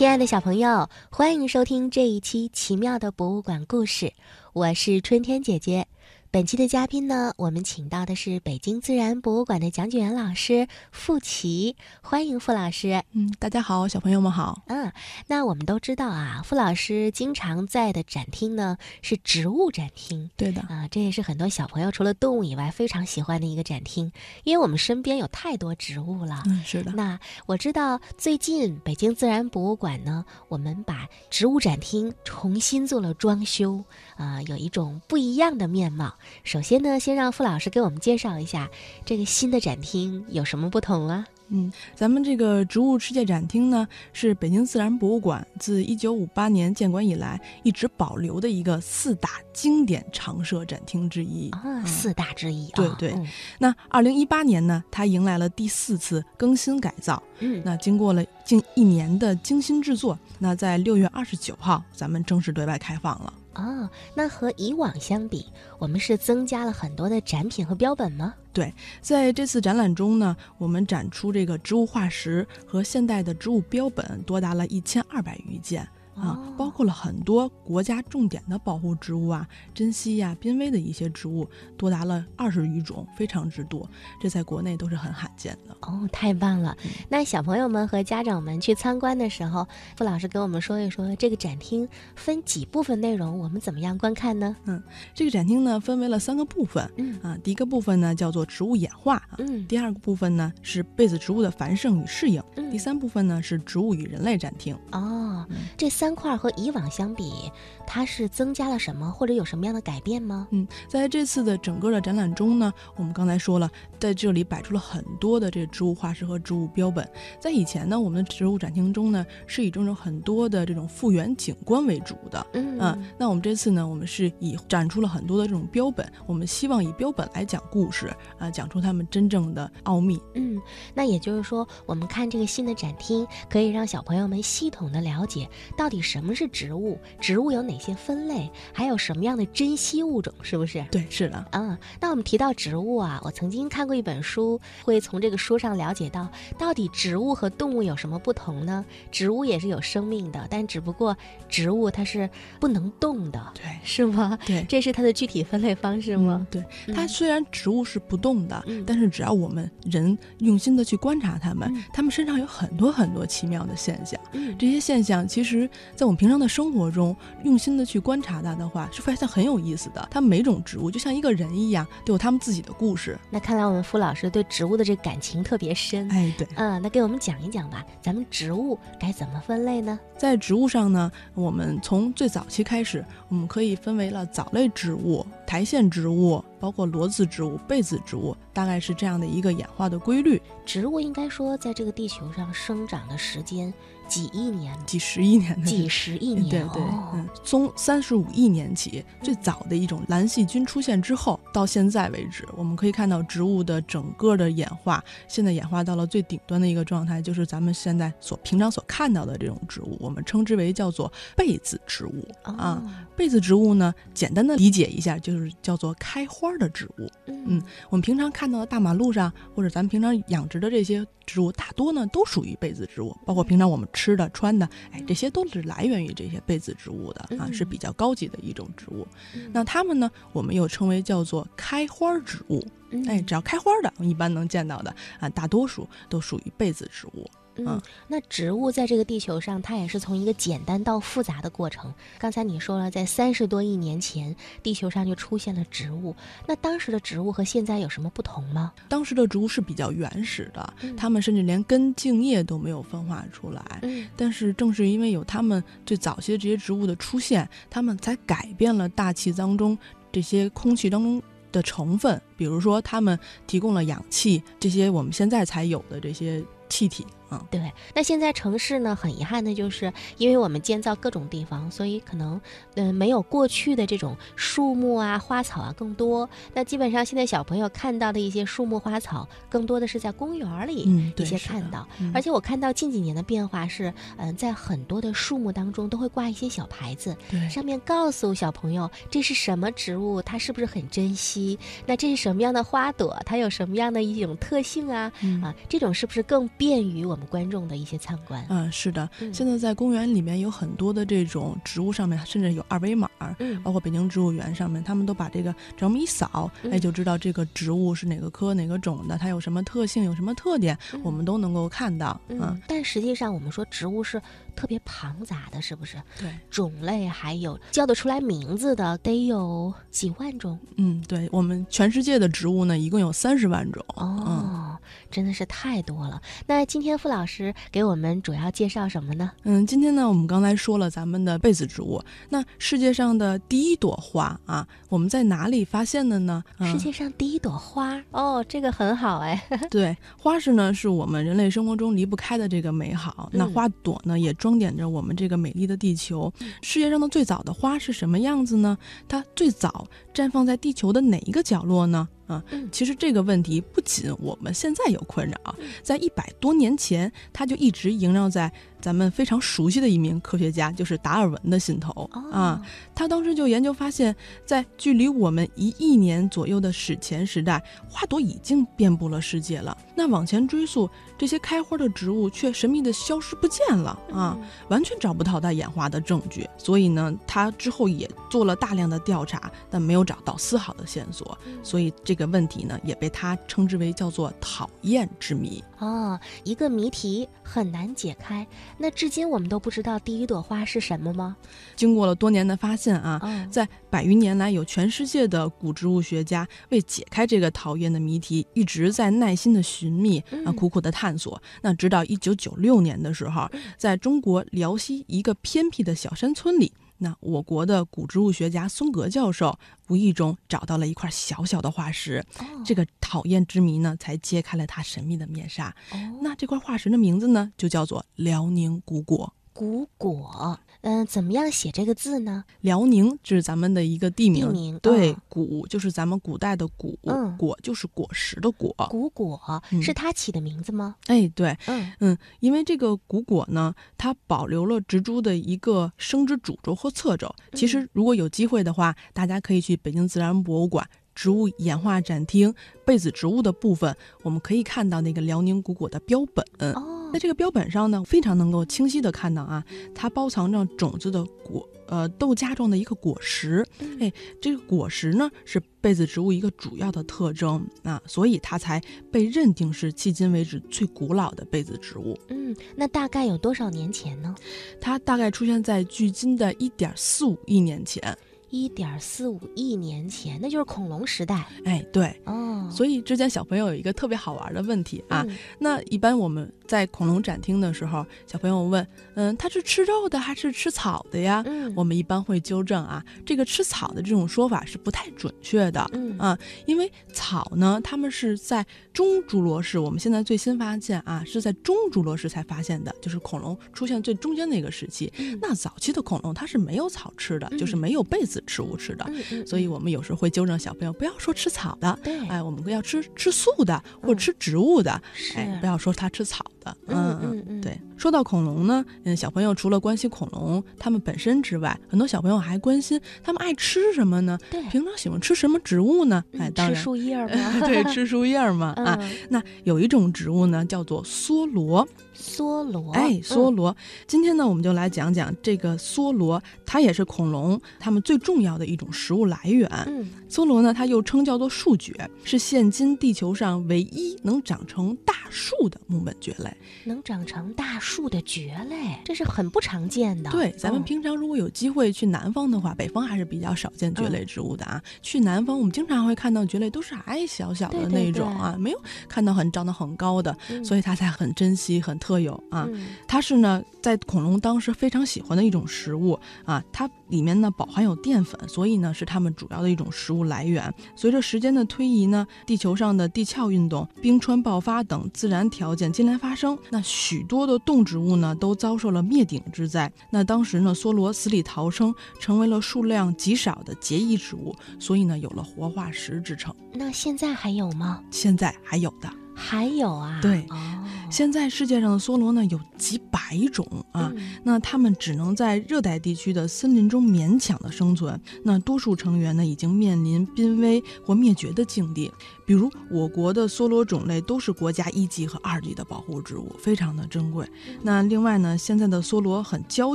亲爱的小朋友，欢迎收听这一期奇妙的博物馆故事，我是春天姐姐。本期的嘉宾呢，我们请到的是北京自然博物馆的讲解员老师傅奇，欢迎傅老师。嗯，大家好，小朋友们好。嗯，那我们都知道啊，傅老师经常在的展厅呢是植物展厅。对的啊，这也是很多小朋友除了动物以外非常喜欢的一个展厅，因为我们身边有太多植物了。嗯，是的。那我知道最近北京自然博物馆呢，我们把植物展厅重新做了装修，啊，有一种不一样的面貌。首先呢，先让傅老师给我们介绍一下这个新的展厅有什么不同啊？嗯，咱们这个植物世界展厅呢，是北京自然博物馆自一九五八年建馆以来一直保留的一个四大经典常设展厅之一啊，四大之一。对对。那二零一八年呢，它迎来了第四次更新改造。嗯。那经过了近一年的精心制作，那在六月二十九号，咱们正式对外开放了。哦，那和以往相比，我们是增加了很多的展品和标本吗？对，在这次展览中呢，我们展出这个植物化石和现代的植物标本多达了一千二百余件。啊，包括了很多国家重点的保护植物啊，珍稀呀、濒危的一些植物，多达了二十余种，非常之多。这在国内都是很罕见的哦，太棒了！那小朋友们和家长们去参观的时候，傅老师给我们说一说这个展厅分几部分内容，我们怎么样观看呢？嗯，这个展厅呢分为了三个部分。嗯啊，第一个部分呢叫做植物演化。嗯，第二个部分呢是被子植物的繁盛与适应。嗯，第三部分呢是植物与人类展厅。哦，这三。块和以往相比，它是增加了什么，或者有什么样的改变吗？嗯，在这次的整个的展览中呢，我们刚才说了，在这里摆出了很多的这植物化石和植物标本。在以前呢，我们的植物展厅中呢，是以这种很多的这种复原景观为主的。嗯，那我们这次呢，我们是以展出了很多的这种标本，我们希望以标本来讲故事啊，讲出它们真正的奥秘。嗯，那也就是说，我们看这个新的展厅，可以让小朋友们系统的了解到底。什么是植物？植物有哪些分类？还有什么样的珍稀物种？是不是？对，是的。嗯，那我们提到植物啊，我曾经看过一本书，会从这个书上了解到，到底植物和动物有什么不同呢？植物也是有生命的，但只不过植物它是不能动的，对，是吗？对，这是它的具体分类方式吗？对，它虽然植物是不动的，但是只要我们人用心的去观察它们，它们身上有很多很多奇妙的现象。嗯，这些现象其实。在我们平常的生活中，用心的去观察它的话，是发现很有意思的。它每种植物就像一个人一样，都有他们自己的故事。那看来我们傅老师对植物的这感情特别深。哎，对，嗯，那给我们讲一讲吧。咱们植物该怎么分类呢？在植物上呢，我们从最早期开始，我们可以分为了藻类植物、苔藓植物，包括裸子植物、被子植物，大概是这样的一个演化的规律。植物应该说，在这个地球上生长的时间。几亿年，几十亿年的，几十亿年，对对，嗯，从三十五亿年起，最早的一种蓝细菌出现之后，到现在为止，我们可以看到植物的整个的演化，现在演化到了最顶端的一个状态，就是咱们现在所平常所看到的这种植物，我们称之为叫做被子植物啊。被子植物呢，简单的理解一下，就是叫做开花的植物。嗯，我们平常看到的大马路上，或者咱们平常养殖的这些植物，大多呢都属于被子植物，包括平常我们。吃的、穿的，哎，这些都是来源于这些被子植物的啊，是比较高级的一种植物。那它们呢，我们又称为叫做开花植物。哎，只要开花的，我们一般能见到的啊，大多数都属于被子植物。嗯，那植物在这个地球上，它也是从一个简单到复杂的过程。刚才你说了，在三十多亿年前，地球上就出现了植物。那当时的植物和现在有什么不同吗？当时的植物是比较原始的，它们甚至连根茎叶都没有分化出来。嗯，但是正是因为有它们最早期的这些植物的出现，它们才改变了大气当中这些空气当中。的成分，比如说它们提供了氧气，这些我们现在才有的这些气体。嗯，对。那现在城市呢，很遗憾的就是，因为我们建造各种地方，所以可能，嗯，没有过去的这种树木啊、花草啊更多。那基本上现在小朋友看到的一些树木花草，更多的是在公园里一些看到。而且我看到近几年的变化是，嗯，在很多的树木当中都会挂一些小牌子，上面告诉小朋友这是什么植物，它是不是很珍惜？那这是什么样的花朵？它有什么样的一种特性啊？啊，这种是不是更便于我们？观众的一些参观，嗯，是的，现在在公园里面有很多的这种植物，上面甚至有二维码，嗯，包括北京植物园上面，他们都把这个这么一扫，哎，就知道这个植物是哪个科哪个种的，它有什么特性，有什么特点，我们都能够看到，嗯。但实际上，我们说植物是特别庞杂的，是不是？对，种类还有叫得出来名字的得有几万种。嗯，对，我们全世界的植物呢，一共有三十万种。哦。真的是太多了。那今天傅老师给我们主要介绍什么呢？嗯，今天呢，我们刚才说了咱们的被子植物。那世界上的第一朵花啊，我们在哪里发现的呢？世界上第一朵花哦，这个很好哎。对，花是呢，是我们人类生活中离不开的这个美好。那花朵呢，也装点着我们这个美丽的地球。世界上的最早的花是什么样子呢？它最早绽放在地球的哪一个角落呢？啊，其实这个问题不仅我们现在有困扰，在一百多年前，它就一直萦绕在。咱们非常熟悉的一名科学家就是达尔文的心头啊，他当时就研究发现，在距离我们一亿年左右的史前时代，花朵已经遍布了世界了。那往前追溯，这些开花的植物却神秘的消失不见了啊，完全找不到它演化的证据。所以呢，他之后也做了大量的调查，但没有找到丝毫的线索。所以这个问题呢，也被他称之为叫做“讨厌之谜”哦，一个谜题很难解开。那至今我们都不知道第一朵花是什么吗？经过了多年的发现啊，在百余年来，有全世界的古植物学家为解开这个讨厌的谜题，一直在耐心的寻觅啊，苦苦的探索。那直到一九九六年的时候，在中国辽西一个偏僻的小山村里。那我国的古植物学家孙格教授无意中找到了一块小小的化石，这个讨厌之谜呢，才揭开了它神秘的面纱。那这块化石的名字呢，就叫做辽宁古果。古果。嗯，怎么样写这个字呢？辽宁这是咱们的一个地名。地名对，古就是咱们古代的古，果就是果实的果。古果是他起的名字吗？哎，对，嗯嗯，因为这个古果呢，它保留了植株的一个生殖主轴和侧轴。其实如果有机会的话，大家可以去北京自然博物馆植物演化展厅被子植物的部分，我们可以看到那个辽宁古果的标本。哦。在这个标本上呢，非常能够清晰的看到啊，它包藏着种子的果，呃，豆荚状的一个果实。哎，这个果实呢是被子植物一个主要的特征啊，所以它才被认定是迄今为止最古老的被子植物。嗯，那大概有多少年前呢？它大概出现在距今的一点四五亿年前。一点四五亿年前，那就是恐龙时代。哎，对，哦，所以之前小朋友有一个特别好玩的问题啊。那一般我们在恐龙展厅的时候，小朋友问，嗯，它是吃肉的还是吃草的呀？嗯，我们一般会纠正啊，这个吃草的这种说法是不太准确的。嗯啊，因为草呢，它们是在中侏罗世，我们现在最新发现啊，是在中侏罗世才发现的，就是恐龙出现最中间那个时期。那早期的恐龙它是没有草吃的，就是没有被子。吃物吃的，所以我们有时候会纠正小朋友，不要说吃草的，哎，我们要吃吃素的或者吃植物的，哎，不要说他吃草的，嗯嗯嗯，对。说到恐龙呢，嗯，小朋友除了关心恐龙它们本身之外，很多小朋友还关心它们爱吃什么呢？对，平常喜欢吃什么植物呢？哎，当然吃树叶吗？对，吃树叶嘛。啊，那有一种植物呢，叫做梭罗。梭罗，哎，梭罗。今天呢，我们就来讲讲这个梭罗，它也是恐龙它们最重要的一种食物来源。嗯，梭罗呢，它又称叫做树蕨，是现今地球上唯一能长成大树的木本蕨类。能长成大树。的蕨类，这是很不常见的。对，咱们嗯平常如果有机会去南方的话，北方还是比较少见蕨类植物的啊。去南方，我们经常会看到蕨类都是矮小小的那种啊，没有看到很长得很高的，嗯所以它才很珍惜、很特有啊。嗯它是呢，在恐龙当时非常喜欢的一种食物啊，它里面呢饱含有淀粉，所以呢是它们主要的一种食物来源。随着时间的推移呢，地球上的地壳运动、冰川爆发等自然条件接连发生，那许多的动植物呢都遭受了灭顶之灾。那当时呢，梭罗死里逃生，成为了数量极少的结衣植物，所以呢有了活化石之称。那现在还有吗？现在还有的。还有啊。对哦，现在世界上的梭罗呢有几百种啊，嗯那它们只能在热带地区的森林中勉强的生存。那多数成员呢，已经面临濒危或灭绝的境地。比如我国的梭罗种类都是国家一级和二级的保护植物，非常的珍贵。那另外呢，现在的梭罗很娇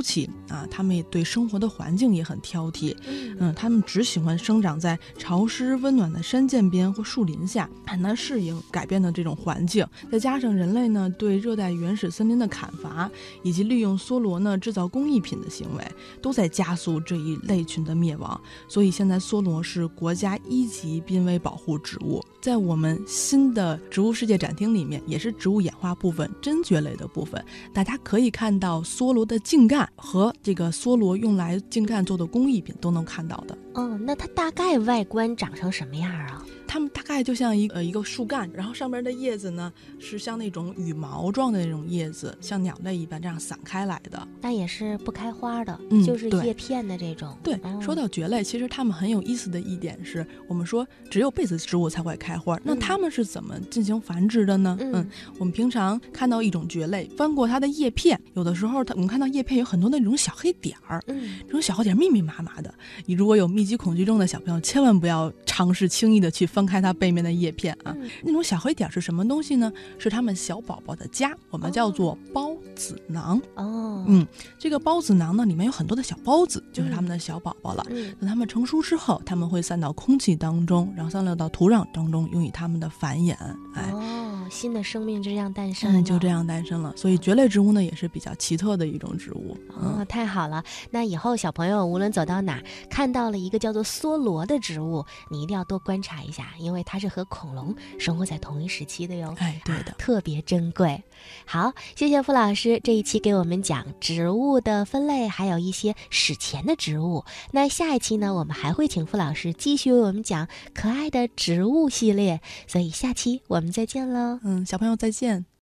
气啊，它们也对生活的环境也很挑剔。嗯嗯，它们只喜欢生长在潮湿温暖的山涧边或树林下，很难适应改变的这种环境。再加上人类呢对热带原始森林的砍伐，以及利用梭罗呢制造工艺品的行为，都在加速这一类群的灭亡。所以现在梭罗是国家一级濒危保护植物，在我们新的植物世界展厅里面，也是植物演化部分真蕨类的部分，大家可以看到梭罗的茎干和这个梭罗用来茎干做的工艺品都能看到的。哦，那它大概外观长成什么样啊？它们大概就像一个、呃、一个树干，然后上边的叶子呢是像那种羽毛状的那种叶子，像鸟类一般这样散开来的。那也是不开花的，嗯就是叶片的这种。对，哦说到蕨类，其实它们很有意思的一点是，我们说只有被子植物才会开花，那嗯它们是怎么进行繁殖的呢？嗯我们平常看到一种蕨类，翻过它的叶片，有的时候它我们看到叶片有很多那种小黑点儿，嗯这种小黑点儿密密麻麻的。你如果有密集恐惧症的小朋友，千万不要尝试轻易的去翻开它背面的叶片啊。嗯那种小黑点儿是什么东西呢？是它们小宝宝的家，我们叫做孢子囊。哦嗯这个孢子囊呢，里面有很多的小孢子，就是它们的小宝宝了。嗯等它们成熟之后，它们会散到空气当中，然后散落到土壤当中，用于它们的繁衍。哎，哦，新的生命就这样诞生了。嗯，就这样诞生了。所以蕨类植物呢，也是比较奇特的一种植物。哦，嗯，太好了！那以后小朋友无论走到哪，看到了一个叫做梭罗的植物，你一定要多观察一下，因为它是和恐龙生活在同一时期的哟。哎，对的。特别珍贵。好，谢谢付老师这一期给我们讲植物的分类，还有一些史前的植物。那下一期呢，我们还会请付老师继续为我们讲可爱的植物系列。所以下期我们再见喽。嗯，小朋友再见。